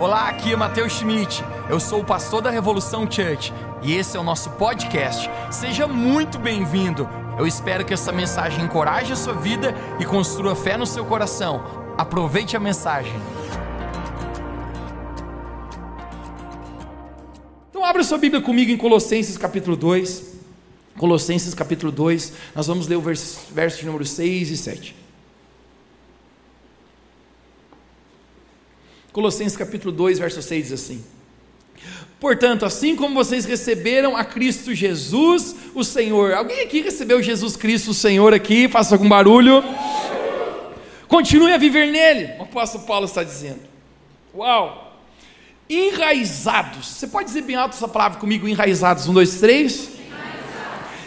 Olá, aqui é Matheus Schmidt. Eu sou o pastor da Revolução Church e esse é o nosso podcast. Seja muito bem-vindo. Eu espero que essa mensagem encoraje a sua vida e construa fé no seu coração. Aproveite a mensagem. Então, abra sua Bíblia comigo em Colossenses capítulo 2. Colossenses capítulo 2, nós vamos ler o verso, verso número 6 e 7. Colossenses capítulo 2, verso 6 diz assim: Portanto, assim como vocês receberam a Cristo Jesus, o Senhor. Alguém aqui recebeu Jesus Cristo, o Senhor aqui? Faça algum barulho. Continue a viver nele. O apóstolo Paulo está dizendo. Uau! Enraizados. Você pode dizer bem alto essa palavra comigo? Enraizados. Um, dois, três.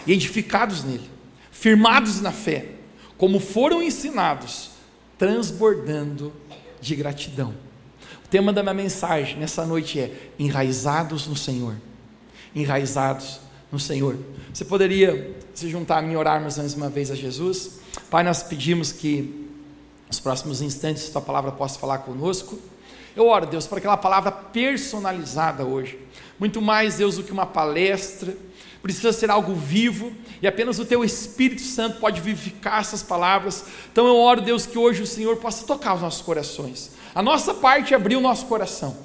E edificados nele. Firmados na fé. Como foram ensinados. Transbordando de gratidão tema da minha mensagem nessa noite é enraizados no Senhor. Enraizados no Senhor. Você poderia se juntar a mim e orarmos mais uma vez a Jesus? Pai, nós pedimos que nos próximos instantes tua palavra possa falar conosco. Eu oro, Deus, para aquela palavra personalizada hoje. Muito mais, Deus, do que uma palestra. Precisa ser algo vivo e apenas o teu Espírito Santo pode vivificar essas palavras. Então eu oro, Deus, que hoje o Senhor possa tocar os nossos corações a nossa parte é abrir o nosso coração.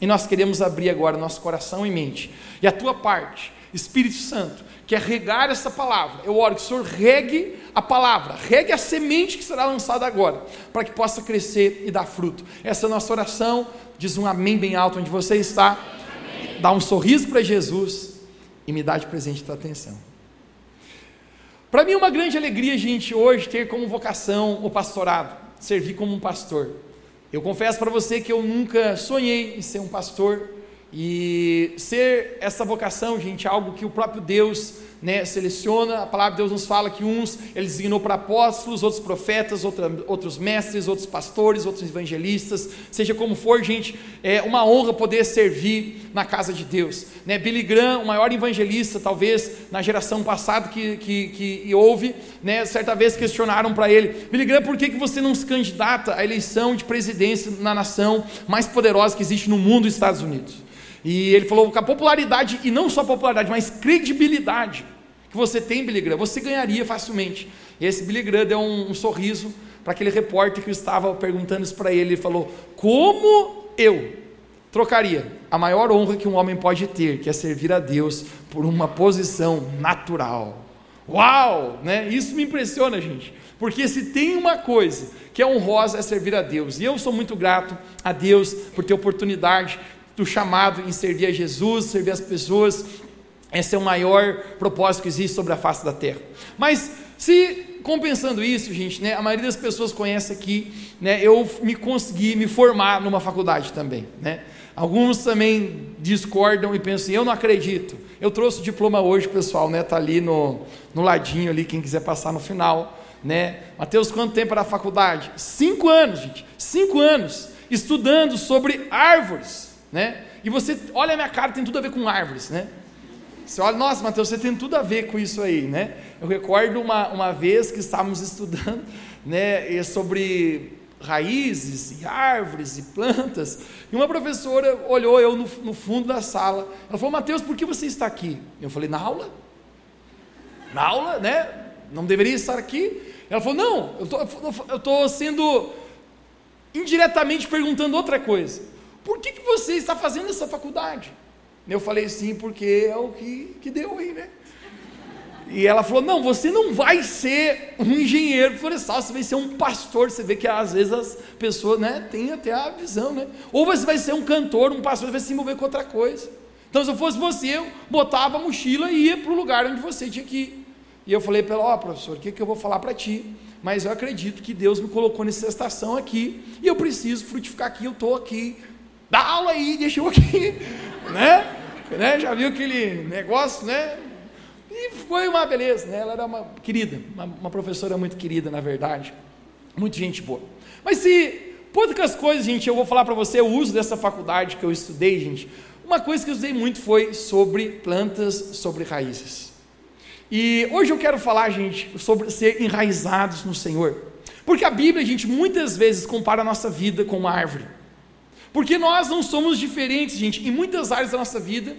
E nós queremos abrir agora nosso coração e mente. E a tua parte, Espírito Santo, quer regar essa palavra. Eu oro que o Senhor regue a palavra, regue a semente que será lançada agora, para que possa crescer e dar fruto. Essa é a nossa oração. Diz um amém bem alto onde você está. Dá um sorriso para Jesus e me dá de presente tua atenção. Para mim é uma grande alegria, gente, hoje ter como vocação o pastorado, servir como um pastor. Eu confesso para você que eu nunca sonhei em ser um pastor e ser essa vocação, gente, é algo que o próprio Deus né, seleciona. A palavra de Deus nos fala que uns ele designou para apóstolos, outros profetas, outra, outros mestres, outros pastores, outros evangelistas. Seja como for, gente, é uma honra poder servir na casa de Deus. Né? Billy Graham, o maior evangelista, talvez na geração passada que, que, que houve, né, certa vez questionaram para ele: Billy Graham, por que, que você não se candidata à eleição de presidência na nação mais poderosa que existe no mundo, Estados Unidos? E ele falou que a popularidade, e não só popularidade, mas credibilidade que você tem, Billy Graham, você ganharia facilmente. E esse Billy Graham deu um, um sorriso para aquele repórter que estava perguntando isso para ele. Ele falou: Como eu trocaria a maior honra que um homem pode ter, que é servir a Deus, por uma posição natural? Uau! Né? Isso me impressiona, gente. Porque se tem uma coisa que é honrosa é servir a Deus. E eu sou muito grato a Deus por ter oportunidade do chamado em servir a Jesus, servir as pessoas. Esse é o maior propósito que existe sobre a face da terra. Mas se compensando isso, gente, né, a maioria das pessoas conhece aqui, né, eu me consegui me formar numa faculdade também, né? Alguns também discordam e pensam, eu não acredito. Eu trouxe o diploma hoje, pessoal, né? Tá ali no, no ladinho ali, quem quiser passar no final, né? Mateus, quanto tempo era a faculdade? Cinco anos, gente. Cinco anos estudando sobre árvores né? E você olha a minha cara, tem tudo a ver com árvores, né? Você olha, nossa, Mateus, você tem tudo a ver com isso aí, né? Eu recordo uma, uma vez que estávamos estudando, né, sobre raízes e árvores e plantas, e uma professora olhou eu no, no fundo da sala, ela falou, Mateus, por que você está aqui? Eu falei, na aula? Na aula, né? Não deveria estar aqui? Ela falou, não, eu estou sendo indiretamente perguntando outra coisa por que, que você está fazendo essa faculdade? Eu falei, sim, porque é o que, que deu aí, né? E ela falou: Não, você não vai ser um engenheiro florestal, você vai ser um pastor. Você vê que às vezes as pessoas né, têm até a visão, né? Ou você vai ser um cantor, um pastor, você vai se envolver com outra coisa. Então, se eu fosse você, eu botava a mochila e ia para o lugar onde você tinha que ir. E eu falei para ela: Ó, oh, professor, o que, que eu vou falar para ti? Mas eu acredito que Deus me colocou nessa estação aqui e eu preciso frutificar aqui, eu estou aqui dá aula aí, deixa eu aqui, né? né? Já viu aquele negócio, né? E foi uma beleza, né? Ela era uma querida, uma, uma professora muito querida, na verdade, muito gente boa. Mas se poucas coisas, gente, eu vou falar para você o uso dessa faculdade que eu estudei, gente. Uma coisa que eu estudei muito foi sobre plantas, sobre raízes. E hoje eu quero falar, gente, sobre ser enraizados no Senhor. Porque a Bíblia, gente, muitas vezes compara a nossa vida com uma árvore. Porque nós não somos diferentes, gente, em muitas áreas da nossa vida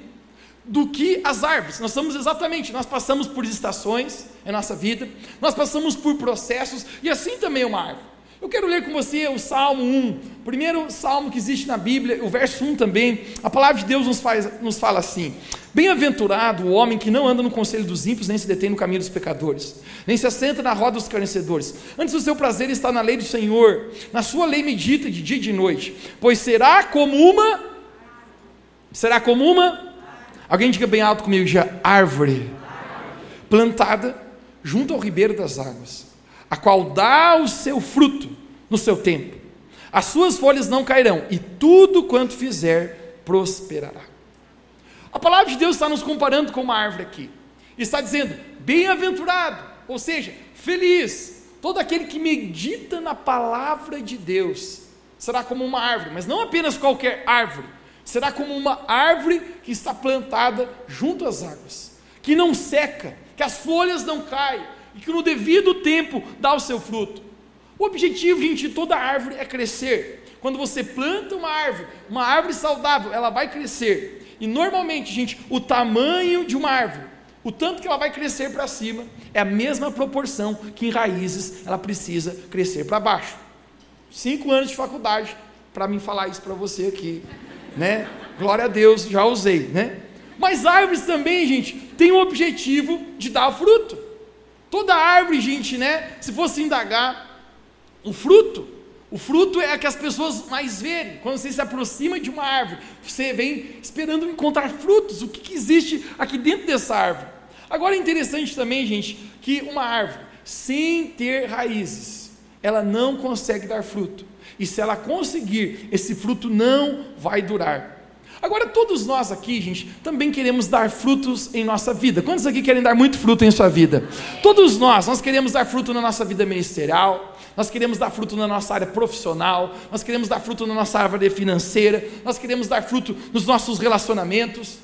do que as árvores. Nós somos exatamente, nós passamos por estações em nossa vida, nós passamos por processos e assim também é uma árvore. Eu quero ler com você o Salmo 1, primeiro salmo que existe na Bíblia, o verso 1 também. A palavra de Deus nos, faz, nos fala assim: Bem-aventurado o homem que não anda no conselho dos ímpios, nem se detém no caminho dos pecadores, nem se assenta na roda dos carnecedores. Antes o seu prazer está na lei do Senhor, na sua lei medita de dia e de noite, pois será como uma. Será como uma. Alguém diga bem alto comigo, já árvore, plantada junto ao ribeiro das águas a qual dá o seu fruto no seu tempo. As suas folhas não cairão, e tudo quanto fizer prosperará. A palavra de Deus está nos comparando com uma árvore aqui. Está dizendo, bem-aventurado, ou seja, feliz, todo aquele que medita na palavra de Deus será como uma árvore, mas não apenas qualquer árvore, será como uma árvore que está plantada junto às águas, que não seca, que as folhas não caem, e que no devido tempo dá o seu fruto. O objetivo, gente, de toda árvore é crescer. Quando você planta uma árvore, uma árvore saudável, ela vai crescer. E normalmente, gente, o tamanho de uma árvore, o tanto que ela vai crescer para cima, é a mesma proporção que em raízes ela precisa crescer para baixo. Cinco anos de faculdade para mim falar isso para você aqui, né? Glória a Deus, já usei, né? Mas árvores também, gente, têm o objetivo de dar fruto. Toda árvore, gente, né? Se fosse indagar, o fruto, o fruto é a que as pessoas mais verem. Quando você se aproxima de uma árvore, você vem esperando encontrar frutos. O que, que existe aqui dentro dessa árvore? Agora é interessante também, gente, que uma árvore, sem ter raízes, ela não consegue dar fruto. E se ela conseguir, esse fruto não vai durar. Agora, todos nós aqui, gente, também queremos dar frutos em nossa vida. Quantos aqui querem dar muito fruto em sua vida? Todos nós, nós queremos dar fruto na nossa vida ministerial, nós queremos dar fruto na nossa área profissional, nós queremos dar fruto na nossa área financeira, nós queremos dar fruto nos nossos relacionamentos.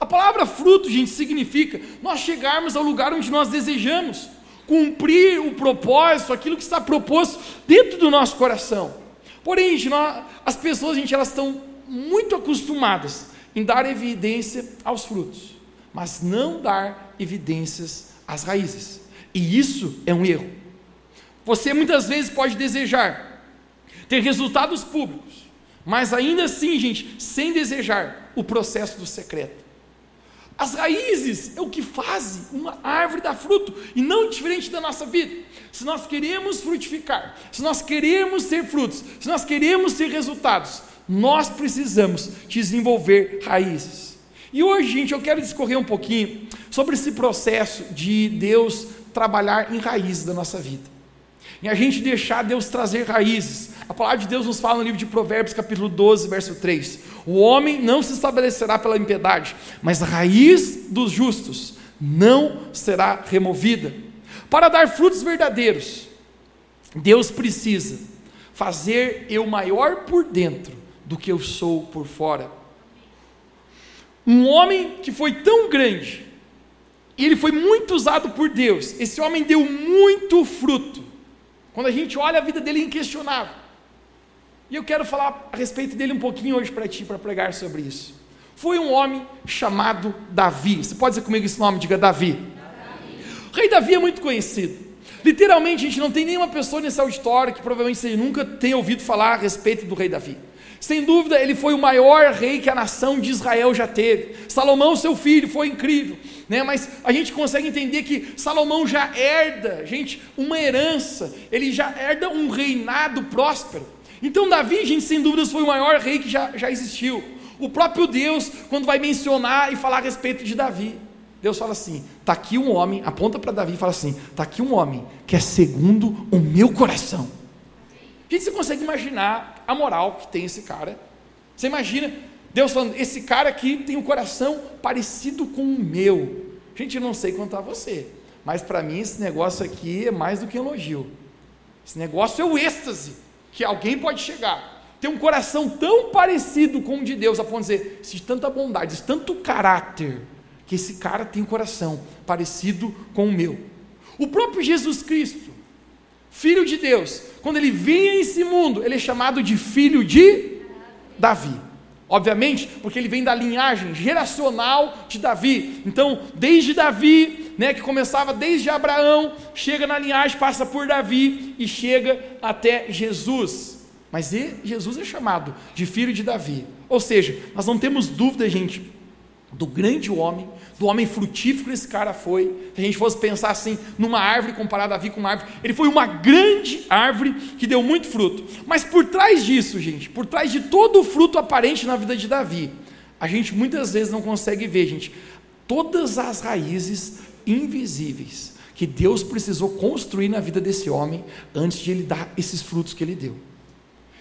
A palavra fruto, gente, significa nós chegarmos ao lugar onde nós desejamos, cumprir o propósito, aquilo que está proposto dentro do nosso coração. Porém, gente, nós, as pessoas, gente, elas estão muito acostumadas em dar evidência aos frutos, mas não dar evidências às raízes. E isso é um erro. Você muitas vezes pode desejar ter resultados públicos, mas ainda assim, gente, sem desejar o processo do secreto. As raízes é o que faz uma árvore dar fruto, e não diferente da nossa vida. Se nós queremos frutificar, se nós queremos ter frutos, se nós queremos ter resultados, nós precisamos desenvolver raízes. E hoje, gente, eu quero discorrer um pouquinho sobre esse processo de Deus trabalhar em raízes da nossa vida. E a gente deixar Deus trazer raízes. A palavra de Deus nos fala no livro de Provérbios, capítulo 12, verso 3. O homem não se estabelecerá pela impiedade, mas a raiz dos justos não será removida. Para dar frutos verdadeiros, Deus precisa fazer eu maior por dentro do que eu sou por fora. Um homem que foi tão grande, ele foi muito usado por Deus, esse homem deu muito fruto. Quando a gente olha a vida dele é inquestionável. E eu quero falar a respeito dele um pouquinho hoje para ti, para pregar sobre isso. Foi um homem chamado Davi. Você pode dizer comigo esse nome? Diga Davi. Davi. O rei Davi é muito conhecido. Literalmente, a gente não tem nenhuma pessoa nesse auditório que provavelmente você nunca tenha ouvido falar a respeito do rei Davi. Sem dúvida, ele foi o maior rei que a nação de Israel já teve. Salomão, seu filho, foi incrível. Né? Mas a gente consegue entender que Salomão já herda, gente, uma herança. Ele já herda um reinado próspero. Então, Davi, gente, sem dúvidas, foi o maior rei que já, já existiu. O próprio Deus, quando vai mencionar e falar a respeito de Davi, Deus fala assim: está aqui um homem, aponta para Davi e fala assim: está aqui um homem que é segundo o meu coração. Gente, você consegue imaginar a moral que tem esse cara. Você imagina Deus falando: esse cara aqui tem um coração parecido com o meu. Gente, eu não sei a você, mas para mim esse negócio aqui é mais do que elogio. Esse negócio é o êxtase que alguém pode chegar. Ter um coração tão parecido com o de Deus, a ponto de dizer, de tanta bondade, de tanto caráter, que esse cara tem um coração parecido com o meu. O próprio Jesus Cristo, Filho de Deus, quando ele vem a esse mundo, ele é chamado de filho de. Davi. Obviamente, porque ele vem da linhagem geracional de Davi. Então, desde Davi, né, que começava desde Abraão, chega na linhagem, passa por Davi e chega até Jesus. Mas Jesus é chamado de filho de Davi. Ou seja, nós não temos dúvida, gente, do grande homem, do homem frutífero esse cara foi. Se a gente fosse pensar assim, numa árvore comparada a Davi com uma árvore, ele foi uma grande árvore que deu muito fruto. Mas por trás disso, gente, por trás de todo o fruto aparente na vida de Davi, a gente muitas vezes não consegue ver, gente, todas as raízes invisíveis que Deus precisou construir na vida desse homem antes de ele dar esses frutos que ele deu.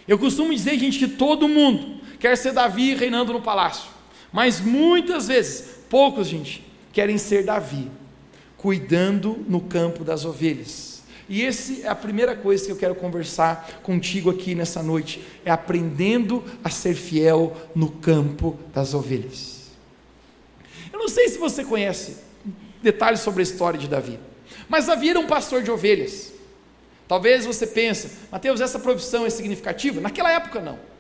Eu costumo dizer, gente, que todo mundo quer ser Davi reinando no palácio. Mas muitas vezes, poucos, gente, querem ser Davi, cuidando no campo das ovelhas. E essa é a primeira coisa que eu quero conversar contigo aqui nessa noite, é aprendendo a ser fiel no campo das ovelhas. Eu não sei se você conhece detalhes sobre a história de Davi, mas Davi era um pastor de ovelhas. Talvez você pense, Mateus, essa profissão é significativa? Naquela época não.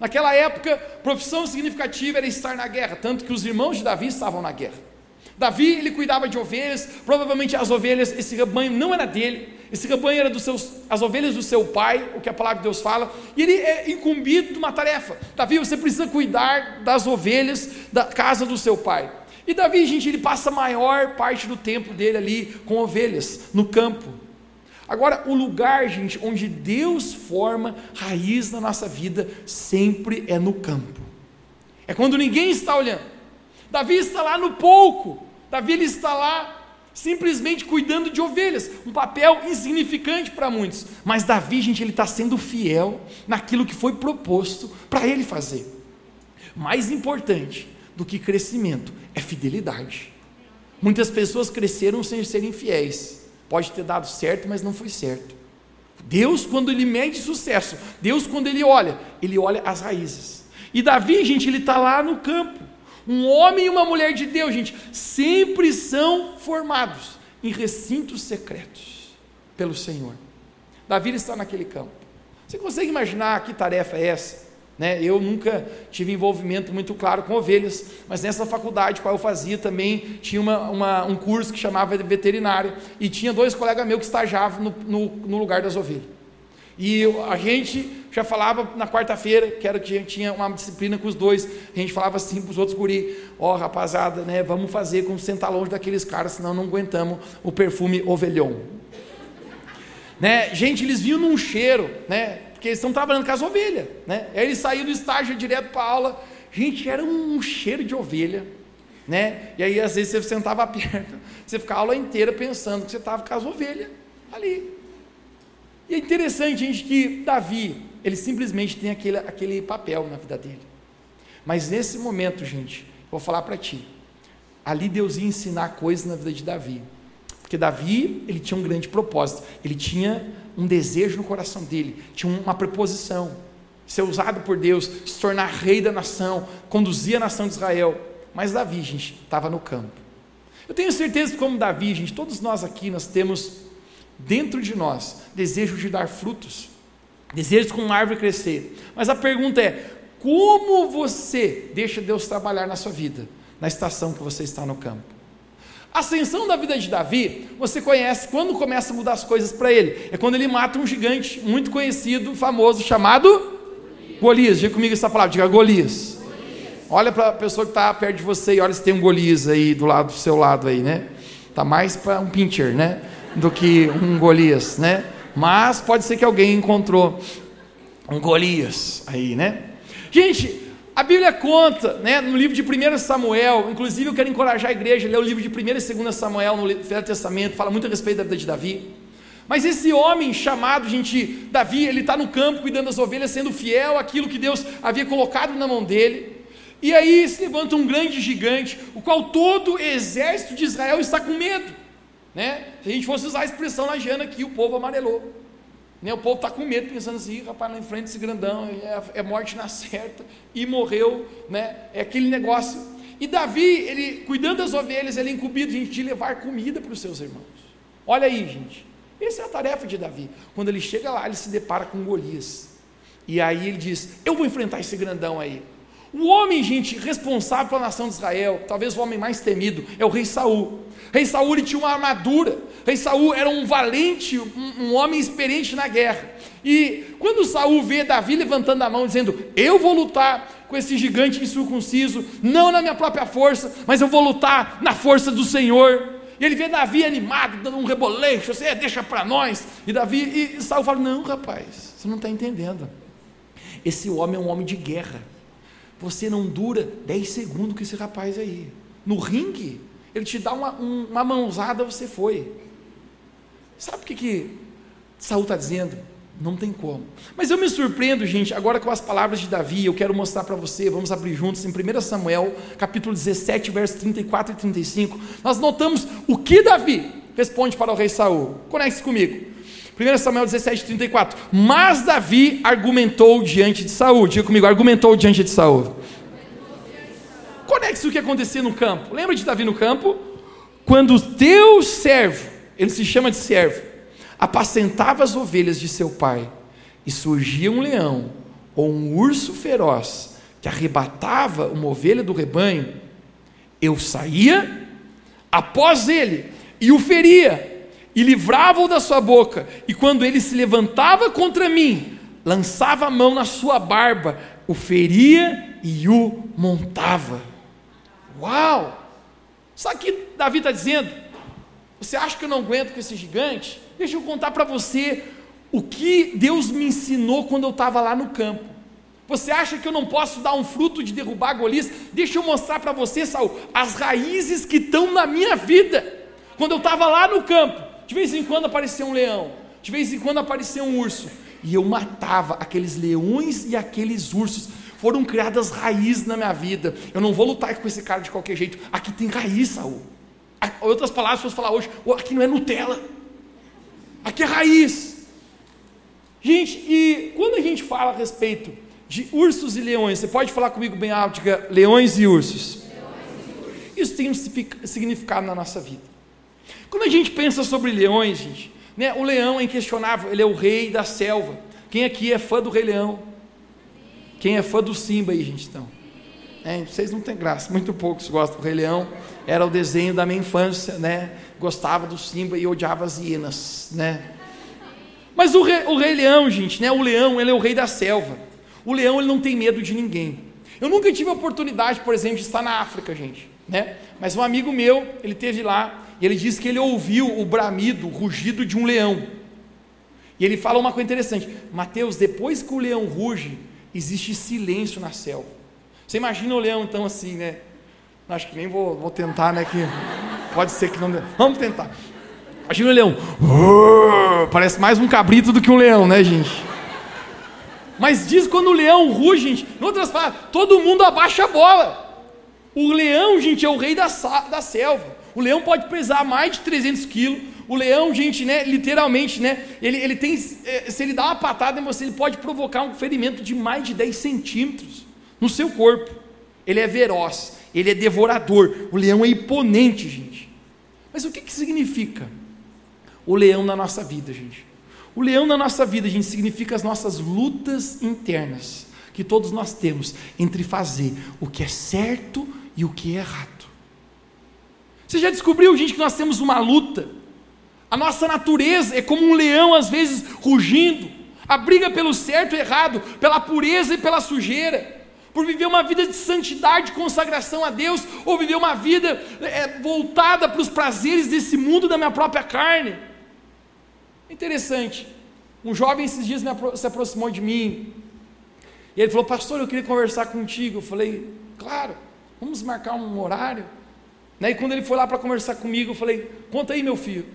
Naquela época, profissão significativa era estar na guerra, tanto que os irmãos de Davi estavam na guerra. Davi, ele cuidava de ovelhas, provavelmente as ovelhas, esse rebanho não era dele, esse rebanho era dos seus, as ovelhas do seu pai, o que a palavra de Deus fala, e ele é incumbido de uma tarefa. Davi, você precisa cuidar das ovelhas da casa do seu pai. E Davi, gente, ele passa a maior parte do tempo dele ali com ovelhas, no campo. Agora, o lugar, gente, onde Deus forma raiz na nossa vida, sempre é no campo. É quando ninguém está olhando. Davi está lá no pouco. Davi ele está lá simplesmente cuidando de ovelhas, um papel insignificante para muitos. Mas Davi, gente, ele está sendo fiel naquilo que foi proposto para ele fazer. Mais importante do que crescimento é fidelidade. Muitas pessoas cresceram sem serem fiéis. Pode ter dado certo, mas não foi certo. Deus, quando ele mede sucesso, Deus, quando ele olha, ele olha as raízes. E Davi, gente, ele está lá no campo. Um homem e uma mulher de Deus, gente, sempre são formados em recintos secretos pelo Senhor. Davi está naquele campo. Você consegue imaginar que tarefa é essa? Né? Eu nunca tive envolvimento muito claro com ovelhas, mas nessa faculdade qual eu fazia também tinha uma, uma, um curso que chamava de veterinária e tinha dois colegas meus que estagiavam no, no, no lugar das ovelhas. E a gente já falava na quarta-feira, que era que a gente tinha uma disciplina com os dois, a gente falava assim para os outros guri, ó oh, rapazada, né, vamos fazer como sentar longe daqueles caras, senão não aguentamos o perfume ovelhão. Né? Gente, eles vinham num cheiro, né? Porque eles estão trabalhando com as ovelhas, né? Aí eles saíram do estágio direto para a aula, gente, era um cheiro de ovelha, né? E aí às vezes você sentava perto, você ficava a aula inteira pensando que você estava com as ovelhas ali. E é interessante, gente, que Davi, ele simplesmente tem aquele, aquele papel na vida dele. Mas nesse momento, gente, vou falar para ti, ali Deus ia ensinar coisas na vida de Davi. Porque Davi, ele tinha um grande propósito, ele tinha um desejo no coração dele, tinha uma preposição, ser usado por Deus, se tornar rei da nação, conduzir a nação de Israel. Mas Davi, gente, estava no campo. Eu tenho certeza que, como Davi, gente, todos nós aqui, nós temos dentro de nós desejo de dar frutos, desejo com uma árvore crescer. Mas a pergunta é: como você deixa Deus trabalhar na sua vida, na estação que você está no campo? Ascensão da vida de Davi, você conhece quando começa a mudar as coisas para ele. É quando ele mata um gigante muito conhecido, famoso, chamado Golias. Diga comigo essa palavra, diga Golias. Olha para a pessoa que está perto de você e olha se tem um Golias aí do lado do seu lado aí, né? Tá mais para um pincher, né? Do que um Golias, né? Mas pode ser que alguém encontrou um Golias aí, né? Gente, a Bíblia conta, né, no livro de 1 Samuel, inclusive eu quero encorajar a igreja a ler o livro de 1 e 2 Samuel no Velho Testamento, fala muito a respeito da vida de Davi. Mas esse homem chamado, gente, Davi, ele está no campo cuidando das ovelhas, sendo fiel àquilo que Deus havia colocado na mão dele. E aí se levanta um grande gigante, o qual todo o exército de Israel está com medo. Né? Se a gente fosse usar a expressão lagiana aqui, o povo amarelou. Né? O povo está com medo, pensando assim, rapaz, lá em frente esse grandão, é, é, morte na certa, e morreu, né? é aquele negócio. E Davi, ele cuidando das ovelhas, ele é incumbido gente, de levar comida para os seus irmãos. Olha aí, gente, essa é a tarefa de Davi. Quando ele chega lá, ele se depara com Golias. E aí ele diz: Eu vou enfrentar esse grandão aí. O homem, gente, responsável pela nação de Israel, talvez o homem mais temido, é o rei Saul. Rei Saul ele tinha uma armadura. Rei Saul era um valente, um, um homem experiente na guerra. E quando Saul vê Davi levantando a mão, dizendo: Eu vou lutar com esse gigante incircunciso, não na minha própria força, mas eu vou lutar na força do Senhor. E ele vê Davi animado, dando um reboleixo, assim, deixa para nós. E Davi, e Saul fala: Não, rapaz, você não está entendendo. Esse homem é um homem de guerra. Você não dura 10 segundos com esse rapaz aí. No ringue, ele te dá uma, um, uma mãozada, você foi. Sabe o que, que Saul está dizendo? Não tem como. Mas eu me surpreendo, gente, agora com as palavras de Davi, eu quero mostrar para você, vamos abrir juntos em 1 Samuel, capítulo 17, versos 34 e 35. Nós notamos o que Davi responde para o rei Saul. Conecte comigo. 1 Samuel 17, 34. Mas Davi argumentou diante de Saul. Diga comigo, argumentou diante de Saul. Conecte o que acontecia no campo. Lembra de Davi no campo? Quando o teu servo, ele se chama de servo, apacentava as ovelhas de seu pai, e surgia um leão ou um urso feroz que arrebatava uma ovelha do rebanho, eu saía após ele e o feria, e livrava-o da sua boca, e quando ele se levantava contra mim, lançava a mão na sua barba, o feria e o montava. Uau! Sabe o que Davi está dizendo? Você acha que eu não aguento com esse gigante? Deixa eu contar para você o que Deus me ensinou quando eu estava lá no campo. Você acha que eu não posso dar um fruto de derrubar Golias? Deixa eu mostrar para você, Saul, as raízes que estão na minha vida. Quando eu estava lá no campo, de vez em quando aparecia um leão, de vez em quando aparecia um urso, e eu matava aqueles leões e aqueles ursos. Foram criadas raízes na minha vida. Eu não vou lutar com esse cara de qualquer jeito. Aqui tem raiz, Saul. Outras palavras, se falar hoje, aqui não é Nutella. Aqui é raiz. Gente, e quando a gente fala a respeito de ursos e leões, você pode falar comigo bem alto, diga leões e ursos. Isso tem um significado na nossa vida. Quando a gente pensa sobre leões, gente, né, o leão é inquestionável, ele é o rei da selva. Quem aqui é fã do Rei Leão? Quem é fã do Simba aí, gente? Então, é, vocês não têm graça, muito poucos gostam do Rei Leão. Era o desenho da minha infância, né? gostava do Simba e odiava as hienas, né? Mas o rei, o rei leão, gente, né? O leão, ele é o rei da selva. O leão, ele não tem medo de ninguém. Eu nunca tive a oportunidade, por exemplo, de estar na África, gente, né? Mas um amigo meu, ele teve lá e ele disse que ele ouviu o bramido, o rugido de um leão. E ele fala uma coisa interessante: Mateus, depois que o leão ruge, existe silêncio na selva. Você imagina o leão então assim, né? Acho que nem vou, vou tentar, né? Que pode ser que não. Vamos tentar. Imagina o leão. Parece mais um cabrito do que um leão, né, gente? Mas diz quando o leão ruge, gente, em outras palavras, todo mundo abaixa a bola. O leão, gente, é o rei da, da selva. O leão pode pesar mais de 300 quilos. O leão, gente, né, literalmente, né, ele, ele tem, eh, se ele dá uma patada em você, ele pode provocar um ferimento de mais de 10 centímetros no seu corpo. Ele é veroz ele é devorador. O leão é imponente, gente. Mas o que, que significa o leão na nossa vida, gente? O leão na nossa vida, gente, significa as nossas lutas internas que todos nós temos entre fazer o que é certo e o que é errado. Você já descobriu, gente, que nós temos uma luta? A nossa natureza é como um leão, às vezes, rugindo. A briga pelo certo e errado, pela pureza e pela sujeira por viver uma vida de santidade, consagração a Deus, ou viver uma vida é, voltada para os prazeres desse mundo da minha própria carne. Interessante. Um jovem esses dias apro se aproximou de mim e ele falou: Pastor, eu queria conversar contigo. Eu falei: Claro, vamos marcar um horário. Né? E quando ele foi lá para conversar comigo, eu falei: Conta aí, meu filho.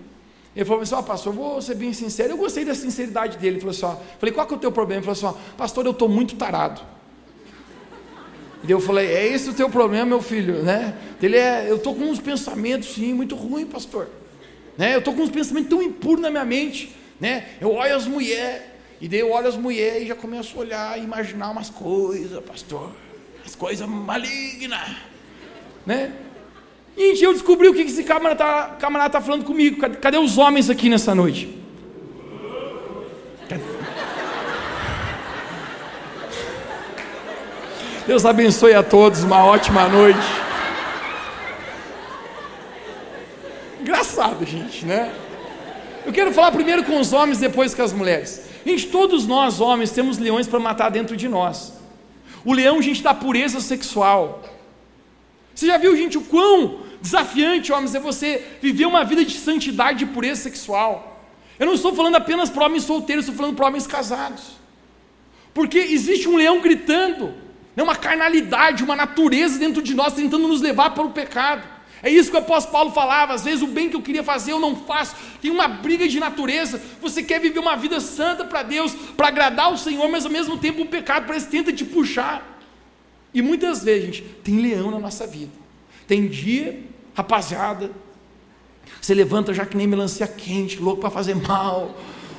Ele falou assim: Ó, oh, pastor, eu vou ser bem sincero. Eu gostei da sinceridade dele. Ele falou assim: ó, Falei: Qual que é o teu problema? Ele falou assim: ó, Pastor, eu estou muito tarado. E eu falei, é esse o teu problema, meu filho, né? Ele é, eu estou com uns pensamentos, sim, muito ruins, pastor. Né? Eu estou com uns pensamentos tão impuros na minha mente, né? Eu olho as mulheres, e daí eu olho as mulheres e já começo a olhar e imaginar umas coisas, pastor, as coisas malignas, né? E eu descobri o que esse camarada está camarada tá falando comigo. Cadê, cadê os homens aqui nessa noite? Deus abençoe a todos, uma ótima noite. Engraçado, gente, né? Eu quero falar primeiro com os homens, depois com as mulheres. Gente, todos nós, homens, temos leões para matar dentro de nós. O leão, gente, da pureza sexual. Você já viu, gente, o quão desafiante, homens, é você viver uma vida de santidade e pureza sexual? Eu não estou falando apenas para homens solteiros, estou falando para homens casados. Porque existe um leão gritando, né, uma carnalidade, uma natureza dentro de nós tentando nos levar para o pecado. É isso que o apóstolo Paulo falava. Às vezes o bem que eu queria fazer eu não faço. Tem uma briga de natureza. Você quer viver uma vida santa para Deus, para agradar o Senhor, mas ao mesmo tempo o pecado parece tenta te puxar. E muitas vezes, gente, tem leão na nossa vida. Tem dia, rapaziada, você levanta já que nem melancia quente, louco para fazer mal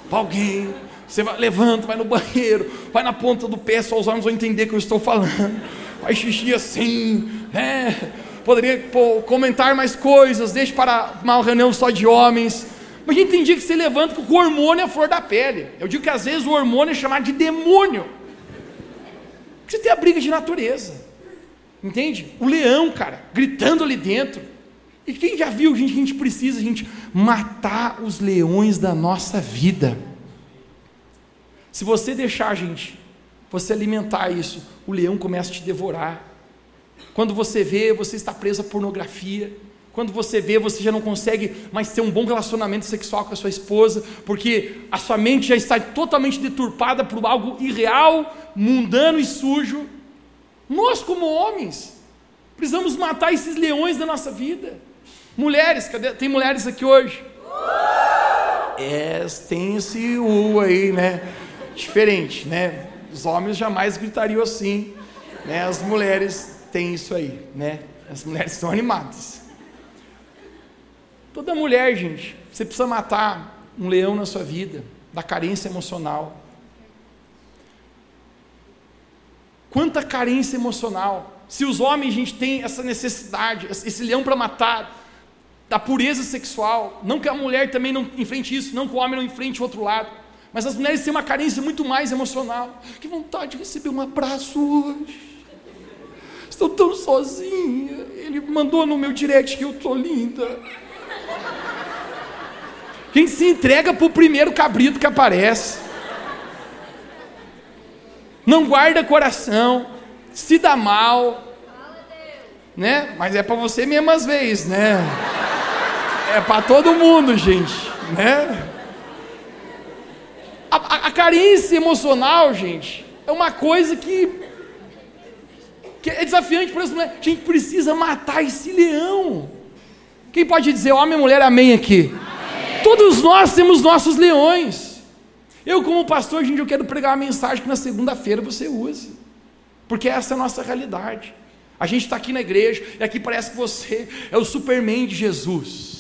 para alguém. Você vai, levanta, vai no banheiro, vai na ponta do pé, só os homens vão entender o que eu estou falando. Vai xixi assim, né? poderia pô, comentar mais coisas, deixe para uma reunião só de homens. Mas a gente tem dia que você levanta com o hormônio é flor da pele. Eu digo que às vezes o hormônio é chamado de demônio. Porque você tem a briga de natureza. Entende? O leão, cara, gritando ali dentro. E quem já viu, gente, a gente precisa, a gente, matar os leões da nossa vida. Se você deixar, gente, você alimentar isso, o leão começa a te devorar. Quando você vê, você está preso à pornografia. Quando você vê, você já não consegue mais ter um bom relacionamento sexual com a sua esposa, porque a sua mente já está totalmente deturpada por algo irreal, mundano e sujo. Nós, como homens, precisamos matar esses leões da nossa vida. Mulheres, cadê? Tem mulheres aqui hoje? É, tem esse U aí, né? Diferente, né? Os homens jamais gritariam assim, né? As mulheres tem isso aí, né? As mulheres são animadas. Toda mulher, gente, você precisa matar um leão na sua vida, da carência emocional. Quanta carência emocional. Se os homens, gente, têm essa necessidade, esse leão para matar, da pureza sexual, não que a mulher também não enfrente isso, não que o homem não enfrente o outro lado, mas as mulheres têm uma carência muito mais emocional. Que vontade de receber um abraço hoje. Estou tão sozinha. Ele mandou no meu direct que eu tô linda. Quem se entrega para o primeiro cabrito que aparece. Não guarda coração, se dá mal, né? Mas é para você mesmo às vezes, né? É para todo mundo, gente, né? A, a, a carência emocional, gente, é uma coisa que que é desafiante para as mulheres. A gente precisa matar esse leão. Quem pode dizer homem e mulher amém aqui? Amém. Todos nós temos nossos leões. Eu, como pastor, gente, eu quero pregar uma mensagem que na segunda-feira você use. Porque essa é a nossa realidade. A gente está aqui na igreja e aqui parece que você é o Superman de Jesus.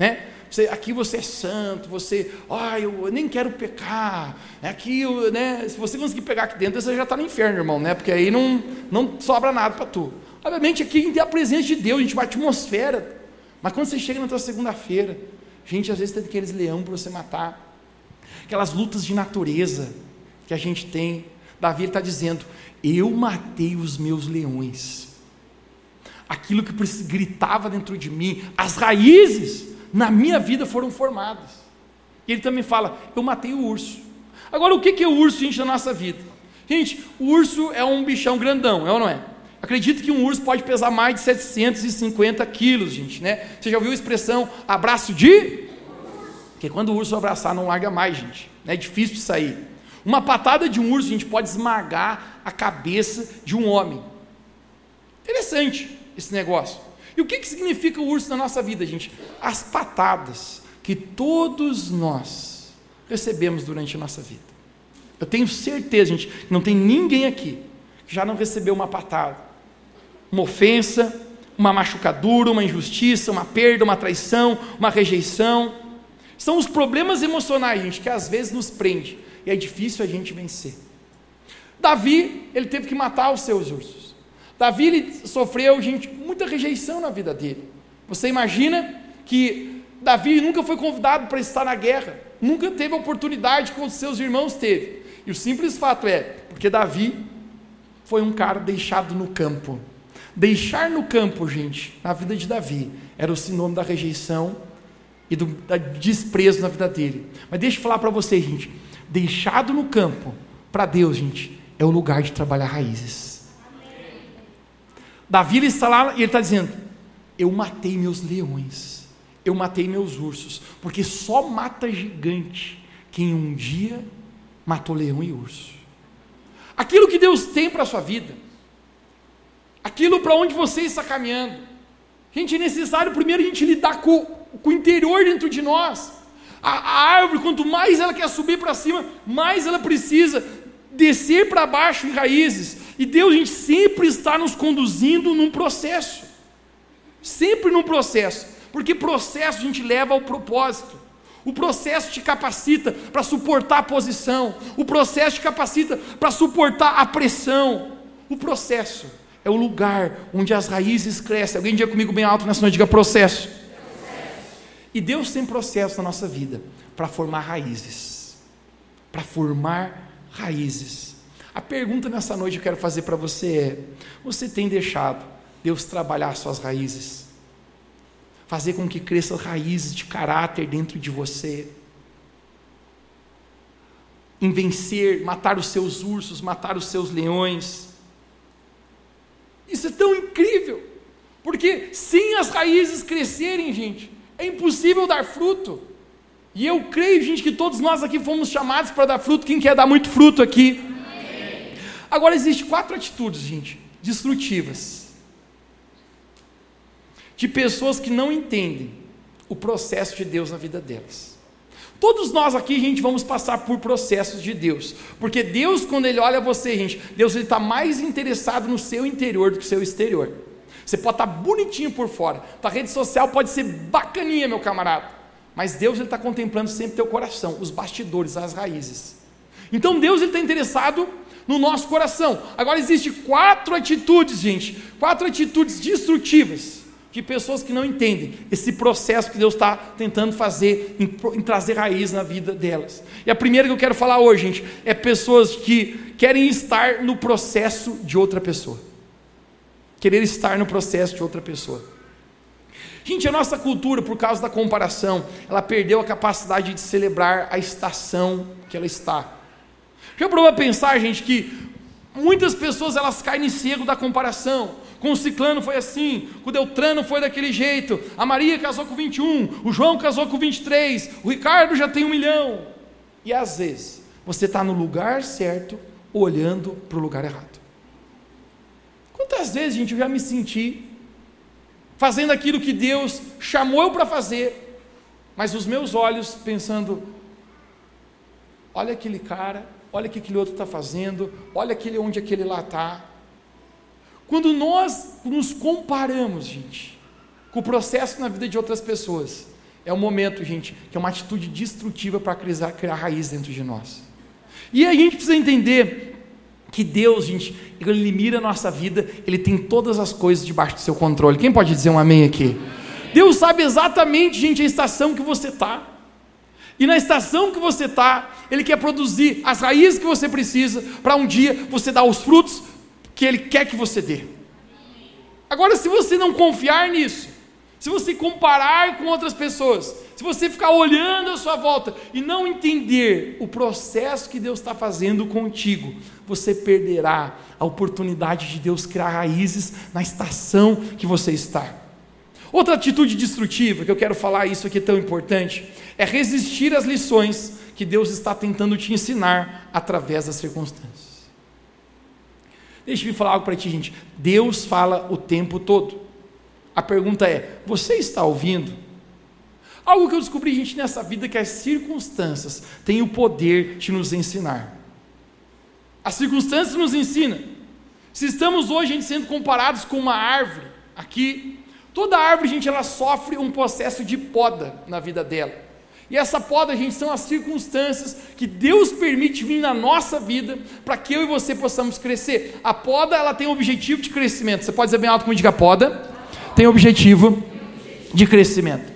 Né? Você, aqui você é santo, você, ai, eu, nem quero pecar. Aqui, eu, né, se você conseguir pegar aqui dentro, você já está no inferno, irmão, né? Porque aí não, não sobra nada para tu. Obviamente aqui a gente tem a presença de Deus, a gente uma atmosfera. Mas quando você chega na tua segunda-feira, gente, às vezes tem aqueles leão para você matar, aquelas lutas de natureza que a gente tem. Davi está dizendo: Eu matei os meus leões. Aquilo que gritava dentro de mim, as raízes na minha vida foram formadas. Ele também fala: Eu matei o urso. Agora, o que é o urso, gente, na nossa vida? Gente, o urso é um bichão grandão, é ou não é? Acredito que um urso pode pesar mais de 750 quilos, gente, né? Você já ouviu a expressão abraço de? Porque quando o urso abraçar, não larga mais, gente. É difícil de sair. Uma patada de um urso, a gente pode esmagar a cabeça de um homem. Interessante esse negócio. E o que, que significa o urso na nossa vida, gente? As patadas que todos nós recebemos durante a nossa vida. Eu tenho certeza, gente, que não tem ninguém aqui que já não recebeu uma patada, uma ofensa, uma machucadura, uma injustiça, uma perda, uma traição, uma rejeição. São os problemas emocionais, gente, que às vezes nos prende e é difícil a gente vencer. Davi, ele teve que matar os seus ursos. Davi ele sofreu, gente, muita rejeição na vida dele. Você imagina que Davi nunca foi convidado para estar na guerra, nunca teve a oportunidade que os seus irmãos teve. E o simples fato é, porque Davi foi um cara deixado no campo. Deixar no campo, gente, na vida de Davi, era o sinônimo da rejeição e do desprezo na vida dele. Mas deixa eu falar para vocês, gente, deixado no campo, para Deus, gente, é o lugar de trabalhar raízes. Davi está lá e ele está dizendo: Eu matei meus leões, eu matei meus ursos, porque só mata gigante quem um dia matou leão e urso. Aquilo que Deus tem para a sua vida, aquilo para onde você está caminhando. Gente, é necessário primeiro a gente lidar com, com o interior dentro de nós. A, a árvore, quanto mais ela quer subir para cima, mais ela precisa descer para baixo em raízes. E Deus, a gente sempre está nos conduzindo num processo. Sempre num processo. Porque processo a gente leva ao propósito. O processo te capacita para suportar a posição. O processo te capacita para suportar a pressão. O processo é o lugar onde as raízes crescem. Alguém diga comigo bem alto nessa noite, diga processo. processo. E Deus tem processo na nossa vida para formar raízes. Para formar raízes. A pergunta nessa noite que eu quero fazer para você é: você tem deixado Deus trabalhar suas raízes? Fazer com que cresçam raízes de caráter dentro de você? Em vencer, matar os seus ursos, matar os seus leões? Isso é tão incrível, porque sem as raízes crescerem, gente, é impossível dar fruto. E eu creio, gente, que todos nós aqui fomos chamados para dar fruto. Quem quer dar muito fruto aqui? Agora, existem quatro atitudes, gente, destrutivas, de pessoas que não entendem o processo de Deus na vida delas. Todos nós aqui, gente, vamos passar por processos de Deus, porque Deus, quando Ele olha você, gente, Deus está mais interessado no seu interior do que no seu exterior. Você pode estar bonitinho por fora, tua rede social pode ser bacaninha, meu camarada, mas Deus está contemplando sempre teu coração, os bastidores, as raízes. Então Deus está interessado no nosso coração. Agora existem quatro atitudes, gente, quatro atitudes destrutivas de pessoas que não entendem esse processo que Deus está tentando fazer em, em, trazer raiz na vida delas. E a primeira que eu quero falar hoje, gente, é pessoas que querem estar no processo de outra pessoa. Querer estar no processo de outra pessoa. Gente, a nossa cultura, por causa da comparação, ela perdeu a capacidade de celebrar a estação que ela está. Já provou pensar, gente, que muitas pessoas elas caem em cego da comparação. Com o ciclano foi assim, com o Deltrano foi daquele jeito, a Maria casou com 21, o João casou com 23, o Ricardo já tem um milhão. E às vezes, você está no lugar certo, olhando para o lugar errado. Quantas vezes, gente, eu já me senti fazendo aquilo que Deus chamou eu para fazer, mas os meus olhos pensando: olha aquele cara, olha o que aquele outro está fazendo, olha aquele onde aquele lá está. Quando nós nos comparamos, gente, com o processo na vida de outras pessoas, é o momento, gente, que é uma atitude destrutiva para criar, criar raiz dentro de nós. E a gente precisa entender que Deus, gente, Ele mira a nossa vida, Ele tem todas as coisas debaixo do seu controle. Quem pode dizer um amém aqui? Deus sabe exatamente, gente, a estação que você está. E na estação que você está, Ele quer produzir as raízes que você precisa para um dia você dar os frutos que Ele quer que você dê. Agora, se você não confiar nisso, se você comparar com outras pessoas, se você ficar olhando à sua volta e não entender o processo que Deus está fazendo contigo, você perderá a oportunidade de Deus criar raízes na estação que você está. Outra atitude destrutiva, que eu quero falar, isso aqui tão importante, é resistir às lições que Deus está tentando te ensinar através das circunstâncias. Deixa eu falar algo para ti, gente. Deus fala o tempo todo. A pergunta é: você está ouvindo? Algo que eu descobri, gente, nessa vida que as circunstâncias têm o poder de nos ensinar. As circunstâncias nos ensinam. Se estamos hoje gente, sendo comparados com uma árvore, aqui, toda árvore, gente, ela sofre um processo de poda na vida dela. E essa poda, gente, são as circunstâncias que Deus permite vir na nossa vida para que eu e você possamos crescer. A poda, ela tem um objetivo de crescimento. Você pode dizer bem alto como diga poda? Tem objetivo de crescimento.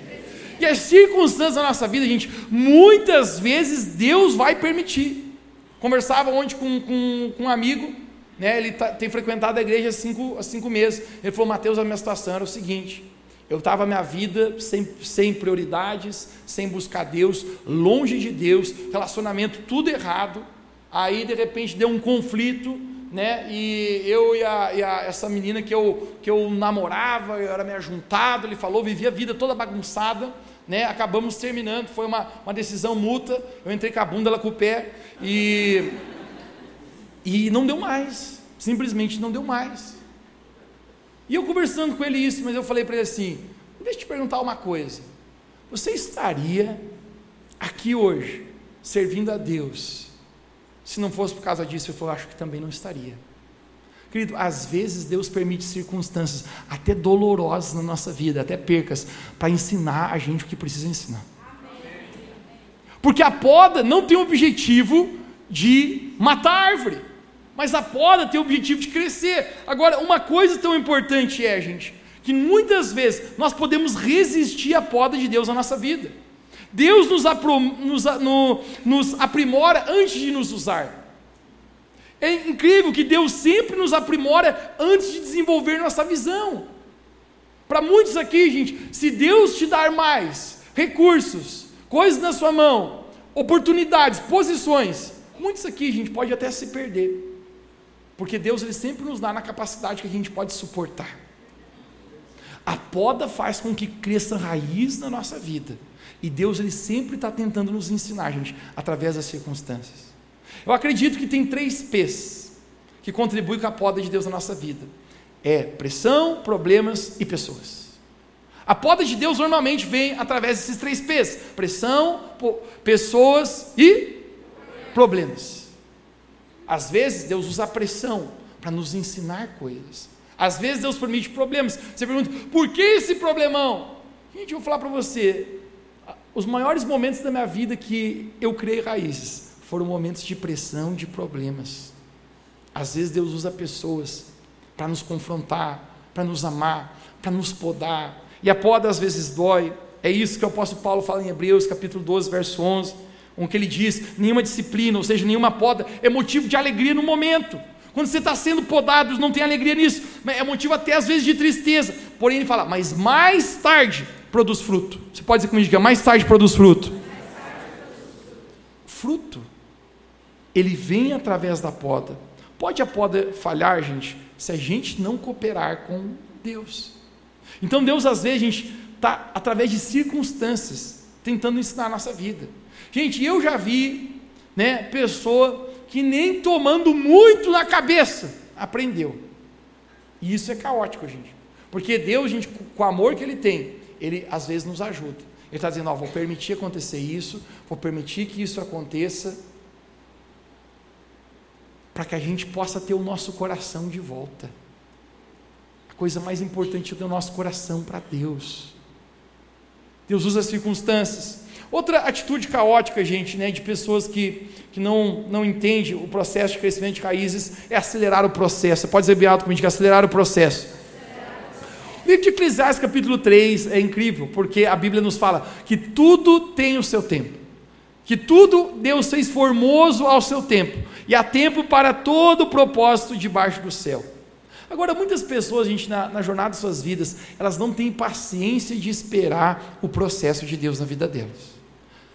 E as circunstâncias da nossa vida, gente, muitas vezes Deus vai permitir. Conversava ontem com, com, com um amigo, né, ele tá, tem frequentado a igreja há cinco, há cinco meses. Ele falou: Mateus, a minha situação era o seguinte. Eu estava minha vida sem, sem prioridades, sem buscar Deus, longe de Deus, relacionamento tudo errado. Aí de repente deu um conflito, né? E eu e, a, e a, essa menina que eu, que eu namorava, eu era me ajuntado, ele falou, vivia a vida toda bagunçada, né? Acabamos terminando, foi uma, uma decisão mútua. Eu entrei com a bunda, ela com o pé, e, e não deu mais, simplesmente não deu mais. E eu conversando com ele isso, mas eu falei para ele assim: deixa eu te perguntar uma coisa. Você estaria aqui hoje, servindo a Deus, se não fosse por causa disso? Eu falei, acho que também não estaria. Querido, às vezes Deus permite circunstâncias até dolorosas na nossa vida, até percas, para ensinar a gente o que precisa ensinar. Porque a poda não tem o objetivo de matar a árvore. Mas a poda tem o objetivo de crescer. Agora, uma coisa tão importante é, gente, que muitas vezes nós podemos resistir à poda de Deus na nossa vida. Deus nos, apro, nos, no, nos aprimora antes de nos usar. É incrível que Deus sempre nos aprimora antes de desenvolver nossa visão. Para muitos aqui, gente, se Deus te dar mais recursos, coisas na sua mão, oportunidades, posições, muitos aqui, gente, pode até se perder. Porque Deus ele sempre nos dá na capacidade que a gente pode suportar. A poda faz com que cresça raiz na nossa vida. E Deus ele sempre está tentando nos ensinar, gente, através das circunstâncias. Eu acredito que tem três P's que contribuem com a poda de Deus na nossa vida: é pressão, problemas e pessoas. A poda de Deus normalmente vem através desses três P's: pressão, pessoas e problemas. Às vezes Deus usa a pressão para nos ensinar coisas. Às vezes Deus permite problemas. Você pergunta, por que esse problemão? Gente, eu vou falar para você. Os maiores momentos da minha vida que eu criei raízes foram momentos de pressão, de problemas. Às vezes Deus usa pessoas para nos confrontar, para nos amar, para nos podar. E a poda às vezes dói. É isso que o apóstolo Paulo fala em Hebreus, capítulo 12, verso 11 com que ele diz, nenhuma disciplina, ou seja, nenhuma poda, é motivo de alegria no momento. Quando você está sendo podado, não tem alegria nisso, é motivo até às vezes de tristeza. Porém, ele fala, mas mais tarde produz fruto. Você pode dizer comigo, mais tarde produz fruto. Fruto, ele vem através da poda. Pode a poda falhar, gente, se a gente não cooperar com Deus. Então, Deus, às vezes, a gente está, através de circunstâncias, tentando ensinar a nossa vida. Gente, eu já vi, né, pessoa que nem tomando muito na cabeça aprendeu. E isso é caótico, gente. Porque Deus, gente, com o amor que Ele tem, Ele às vezes nos ajuda. Ele está dizendo: ó, vou permitir acontecer isso, vou permitir que isso aconteça, para que a gente possa ter o nosso coração de volta. A coisa mais importante é ter o nosso coração para Deus. Deus usa as circunstâncias Outra atitude caótica, gente, né, de pessoas que, que não, não entendem o processo de crescimento de raízes é acelerar o processo. pode dizer bem alto comigo, acelerar o processo. O livro de Eclesiastes, capítulo 3, é incrível, porque a Bíblia nos fala que tudo tem o seu tempo. Que tudo Deus fez formoso ao seu tempo. E há tempo para todo o propósito debaixo do céu. Agora, muitas pessoas, gente, na, na, jornada de suas vidas, elas não têm paciência de esperar o processo de Deus na vida delas.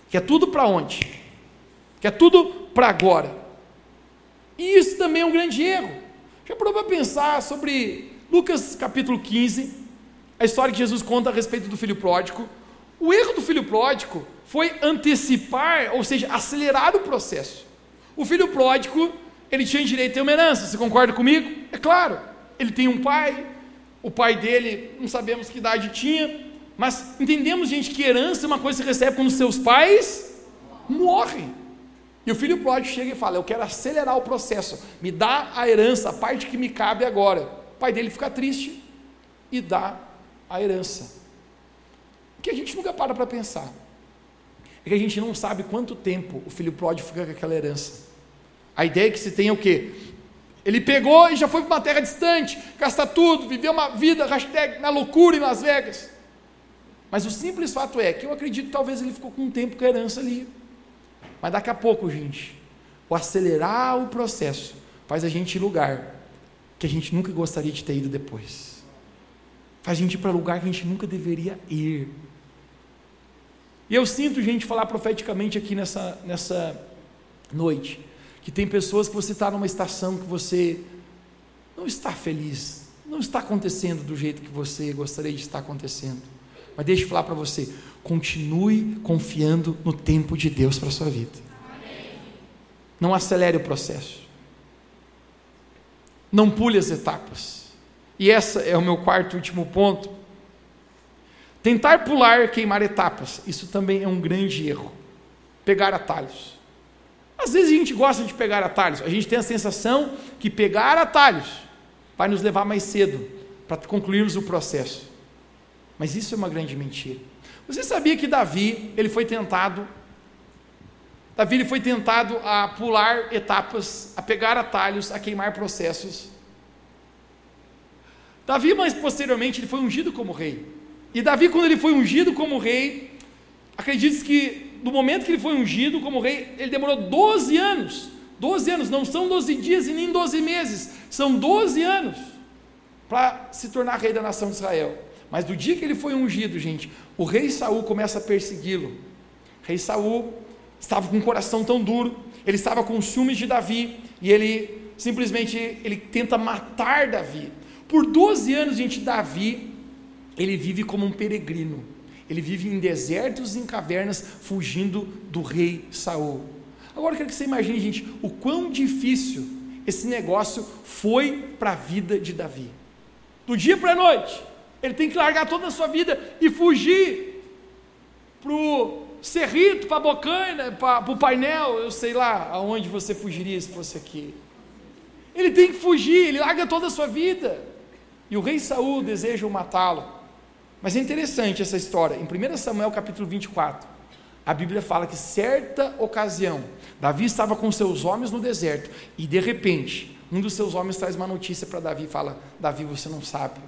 Quer tudo para onde? Quer tudo para agora. E isso também é um grande erro. Já parou para pensar sobre Lucas capítulo 15, a história que Jesus conta a respeito do filho pródigo. O erro do filho pródigo foi antecipar, ou seja, acelerar o processo. O filho pródigo, ele tinha direito a uma herança, você concorda comigo? É claro, ele tem um pai, o pai dele, não sabemos que idade tinha, mas entendemos, gente, que herança é uma coisa que você recebe quando seus pais morrem. E o filho pródigo chega e fala: Eu quero acelerar o processo, me dá a herança, a parte que me cabe agora. O pai dele fica triste e dá a herança. O que a gente nunca para para pensar é que a gente não sabe quanto tempo o filho pródigo fica com aquela herança. A ideia é que se tem é o quê? Ele pegou e já foi para uma terra distante, gasta tudo, viveu uma vida hashtag, na loucura em Las Vegas. Mas o simples fato é que eu acredito que talvez ele ficou com um tempo com a herança ali. Mas daqui a pouco, gente, o acelerar o processo faz a gente ir lugar que a gente nunca gostaria de ter ido depois. Faz a gente ir para lugar que a gente nunca deveria ir. E eu sinto, gente, falar profeticamente aqui nessa, nessa noite, que tem pessoas que você está numa estação que você não está feliz, não está acontecendo do jeito que você gostaria de estar acontecendo. Mas deixa eu falar para você, continue confiando no tempo de Deus para a sua vida. Não acelere o processo. Não pule as etapas. E essa é o meu quarto e último ponto. Tentar pular, queimar etapas, isso também é um grande erro. Pegar atalhos. Às vezes a gente gosta de pegar atalhos, a gente tem a sensação que pegar atalhos vai nos levar mais cedo para concluirmos o processo. Mas isso é uma grande mentira. Você sabia que Davi, ele foi tentado Davi ele foi tentado a pular etapas, a pegar atalhos, a queimar processos. Davi, mais posteriormente, ele foi ungido como rei. E Davi, quando ele foi ungido como rei, acredite que no momento que ele foi ungido como rei, ele demorou 12 anos. 12 anos, não são 12 dias e nem 12 meses, são 12 anos para se tornar rei da nação de Israel. Mas do dia que ele foi ungido, gente, o rei Saul começa a persegui-lo. Rei Saul estava com um coração tão duro, ele estava com ciúmes de Davi, e ele simplesmente ele tenta matar Davi. Por 12 anos, gente, Davi, ele vive como um peregrino. Ele vive em desertos e em cavernas, fugindo do rei Saul. Agora eu quero que você imagine, gente, o quão difícil esse negócio foi para a vida de Davi. Do dia para a noite, ele tem que largar toda a sua vida e fugir para o Cerrito, para Bocaina, para o painel, eu sei lá aonde você fugiria se fosse aqui. Ele tem que fugir, ele larga toda a sua vida. E o rei Saul deseja matá-lo. Mas é interessante essa história. Em 1 Samuel capítulo 24, a Bíblia fala que certa ocasião, Davi estava com seus homens no deserto, e de repente, um dos seus homens traz uma notícia para Davi e fala: Davi, você não sabe.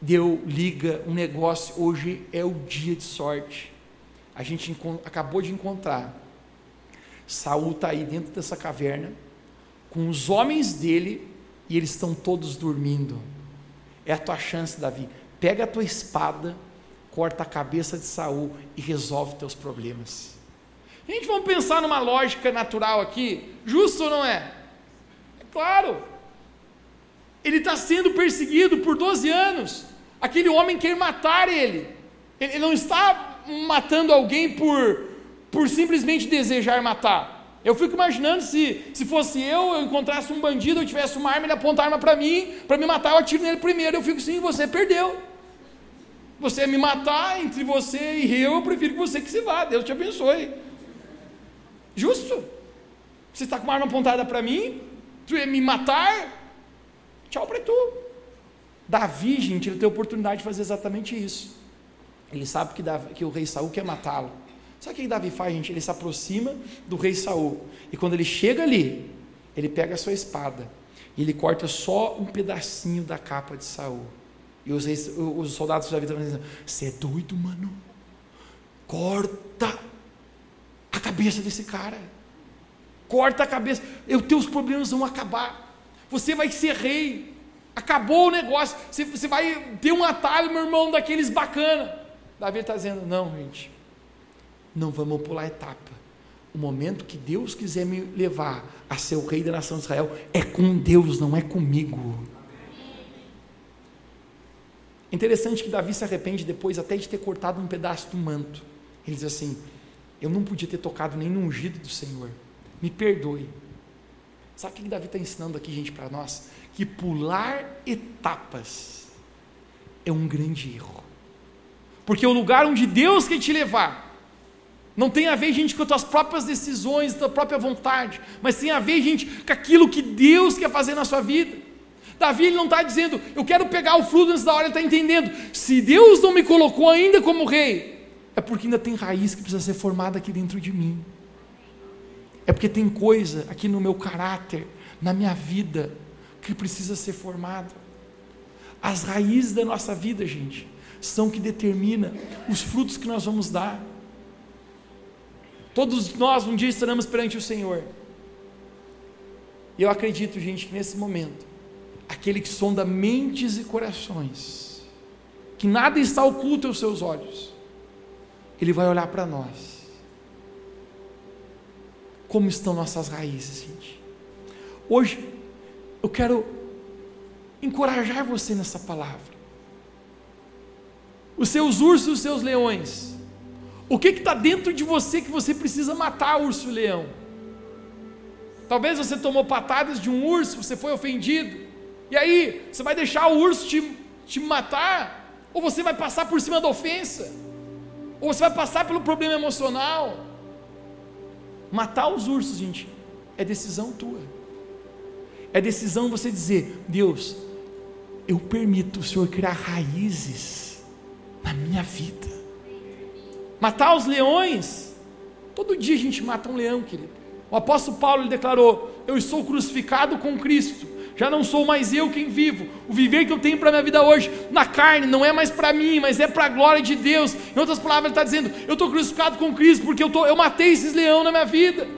Deu, liga um negócio, hoje é o dia de sorte a gente acabou de encontrar. Saul está aí dentro dessa caverna, com os homens dele, e eles estão todos dormindo. É a tua chance, Davi. Pega a tua espada, corta a cabeça de Saul e resolve teus problemas. A gente vamos pensar numa lógica natural aqui, justo ou não é? É claro. Ele está sendo perseguido por 12 anos. Aquele homem quer matar ele. Ele não está matando alguém por, por simplesmente desejar matar. Eu fico imaginando se, se fosse eu, eu encontrasse um bandido, eu tivesse uma arma, ele apontar a arma para mim, para me matar, eu atiro nele primeiro. Eu fico assim, você perdeu. Você me matar entre você e eu, eu prefiro que você que se vá. Deus te abençoe. Justo? Você está com uma arma apontada para mim, tu ia me matar, tchau para tu. Davi, gente, ele tem a oportunidade de fazer exatamente isso. Ele sabe que, Davi, que o rei Saul quer matá-lo. Sabe o que Davi faz, gente? Ele se aproxima do rei Saul. E quando ele chega ali, ele pega a sua espada e ele corta só um pedacinho da capa de Saul. E os, reis, os soldados da vida dizem: Você é doido, mano? Corta a cabeça desse cara. Corta a cabeça. Os teus problemas vão acabar. Você vai ser rei. Acabou o negócio. Você, você vai ter um atalho, meu irmão, daqueles bacana. Davi está dizendo: não, gente, não vamos pular etapa. O momento que Deus quiser me levar a ser o rei da nação de Israel é com Deus, não é comigo. Interessante que Davi se arrepende depois até de ter cortado um pedaço do manto. Ele diz assim: Eu não podia ter tocado nem no ungido do Senhor. Me perdoe. Sabe o que Davi está ensinando aqui, gente, para nós? Que pular etapas é um grande erro. Porque o lugar onde Deus quer te levar não tem a ver, gente, com as tuas próprias decisões, tua própria vontade, mas tem a ver, gente, com aquilo que Deus quer fazer na sua vida. Davi ele não está dizendo, eu quero pegar o fruto antes da hora, ele está entendendo. Se Deus não me colocou ainda como rei, é porque ainda tem raiz que precisa ser formada aqui dentro de mim. É porque tem coisa aqui no meu caráter, na minha vida, que precisa ser formada. As raízes da nossa vida, gente, são que determina os frutos que nós vamos dar. Todos nós um dia estaremos perante o Senhor. E eu acredito, gente, que nesse momento, aquele que sonda mentes e corações, que nada está oculto aos seus olhos, ele vai olhar para nós. Como estão nossas raízes, gente? Hoje, eu quero encorajar você nessa palavra. Os seus ursos e os seus leões. O que está dentro de você que você precisa matar, urso e leão? Talvez você tomou patadas de um urso, você foi ofendido. E aí, você vai deixar o urso te, te matar? Ou você vai passar por cima da ofensa? Ou você vai passar pelo problema emocional? Matar os ursos, gente, é decisão tua. É decisão você dizer: Deus, eu permito o Senhor criar raízes na minha vida. Matar os leões, todo dia a gente mata um leão, querido. O apóstolo Paulo declarou: Eu estou crucificado com Cristo, já não sou mais eu quem vivo. O viver que eu tenho para a minha vida hoje, na carne, não é mais para mim, mas é para a glória de Deus. Em outras palavras, ele está dizendo: Eu estou crucificado com Cristo porque eu, tô, eu matei esses leões na minha vida.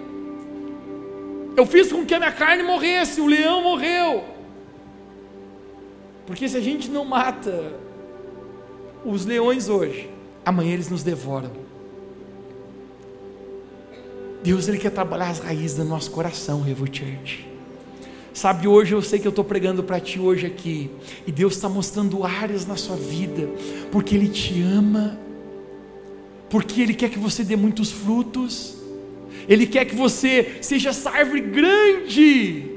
Eu fiz com que a minha carne morresse, o leão morreu. Porque se a gente não mata os leões hoje, amanhã eles nos devoram. Deus ele quer trabalhar as raízes do nosso coração, Revo Church. Sabe, hoje eu sei que eu estou pregando para ti hoje aqui, e Deus está mostrando áreas na sua vida, porque Ele te ama, porque Ele quer que você dê muitos frutos, Ele quer que você seja essa árvore grande,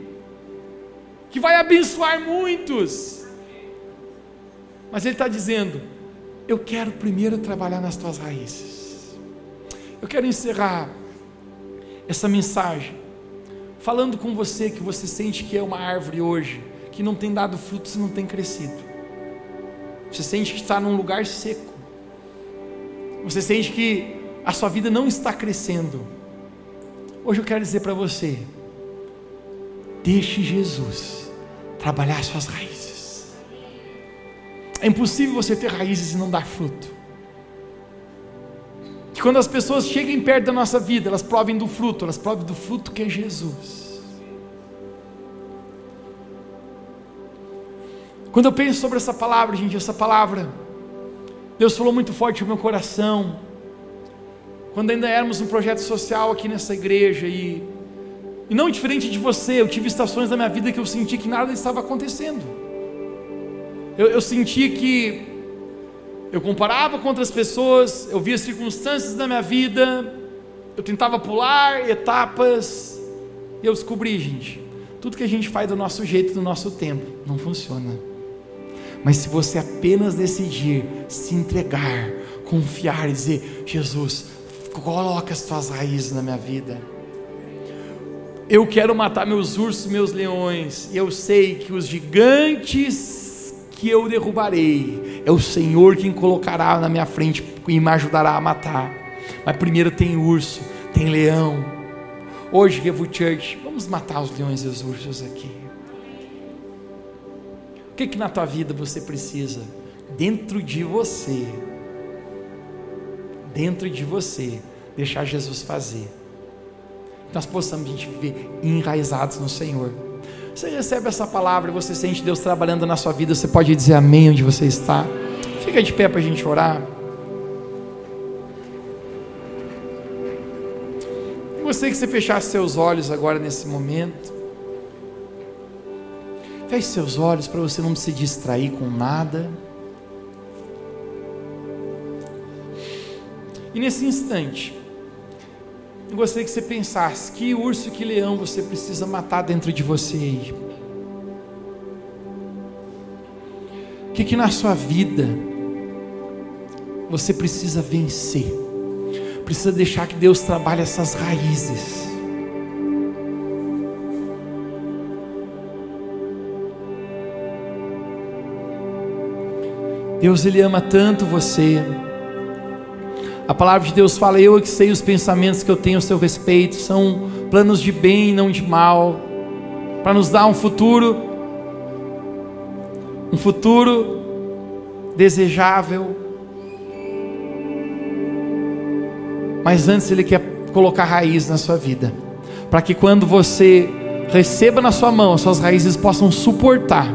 que vai abençoar muitos, mas Ele está dizendo: Eu quero primeiro trabalhar nas tuas raízes, eu quero encerrar essa mensagem, falando com você que você sente que é uma árvore hoje, que não tem dado frutos e não tem crescido. Você sente que está num lugar seco. Você sente que a sua vida não está crescendo. Hoje eu quero dizer para você: deixe Jesus trabalhar suas raízes. É impossível você ter raízes e não dar fruto que quando as pessoas cheguem perto da nossa vida, elas provem do fruto, elas provem do fruto que é Jesus. Quando eu penso sobre essa palavra, gente, essa palavra, Deus falou muito forte no meu coração. Quando ainda éramos um projeto social aqui nessa igreja e, e não diferente de você, eu tive estações da minha vida que eu senti que nada estava acontecendo. Eu, eu senti que eu comparava com outras pessoas, eu via circunstâncias da minha vida, eu tentava pular etapas, e eu descobri, gente, tudo que a gente faz do nosso jeito, do nosso tempo, não funciona. Mas se você apenas decidir se entregar, confiar e dizer: Jesus, coloca as tuas raízes na minha vida. Eu quero matar meus ursos, meus leões, e eu sei que os gigantes que eu derrubarei. É o Senhor quem colocará na minha frente e me ajudará a matar. Mas primeiro tem urso, tem leão. Hoje, Revo Church, vamos matar os leões e os ursos aqui. O que, que na tua vida você precisa? Dentro de você, dentro de você, deixar Jesus fazer. Nós possamos a gente viver enraizados no Senhor. Você recebe essa palavra você sente Deus trabalhando na sua vida, você pode dizer amém onde você está. Fica de pé para a gente orar. E você que você fechasse seus olhos agora nesse momento. Feche seus olhos para você não se distrair com nada. E nesse instante, eu gostaria que você pensasse: que urso, que leão você precisa matar dentro de você aí? O que, que na sua vida você precisa vencer? Precisa deixar que Deus trabalhe essas raízes. Deus ele ama tanto você. A palavra de Deus fala: Eu é que sei os pensamentos que eu tenho a seu respeito, são planos de bem e não de mal, para nos dar um futuro, um futuro desejável. Mas antes Ele quer colocar raiz na sua vida, para que quando você receba na sua mão, as suas raízes possam suportar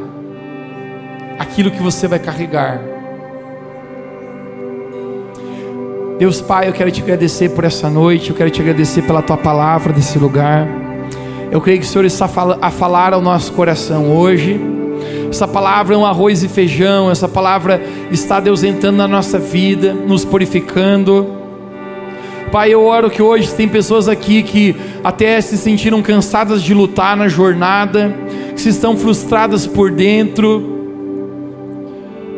aquilo que você vai carregar. Deus Pai, eu quero te agradecer por essa noite, eu quero te agradecer pela tua palavra desse lugar. Eu creio que o Senhor está a falar ao nosso coração hoje. Essa palavra é um arroz e feijão, essa palavra está Deus entrando na nossa vida, nos purificando. Pai, eu oro que hoje tem pessoas aqui que até se sentiram cansadas de lutar na jornada, que se estão frustradas por dentro.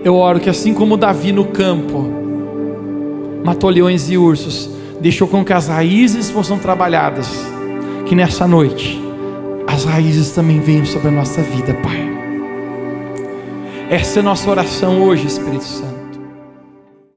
Eu oro que assim como Davi no campo matou leões e ursos, deixou com que as raízes fossem trabalhadas, que nessa noite as raízes também venham sobre a nossa vida, Pai. Essa é a nossa oração hoje, Espírito Santo.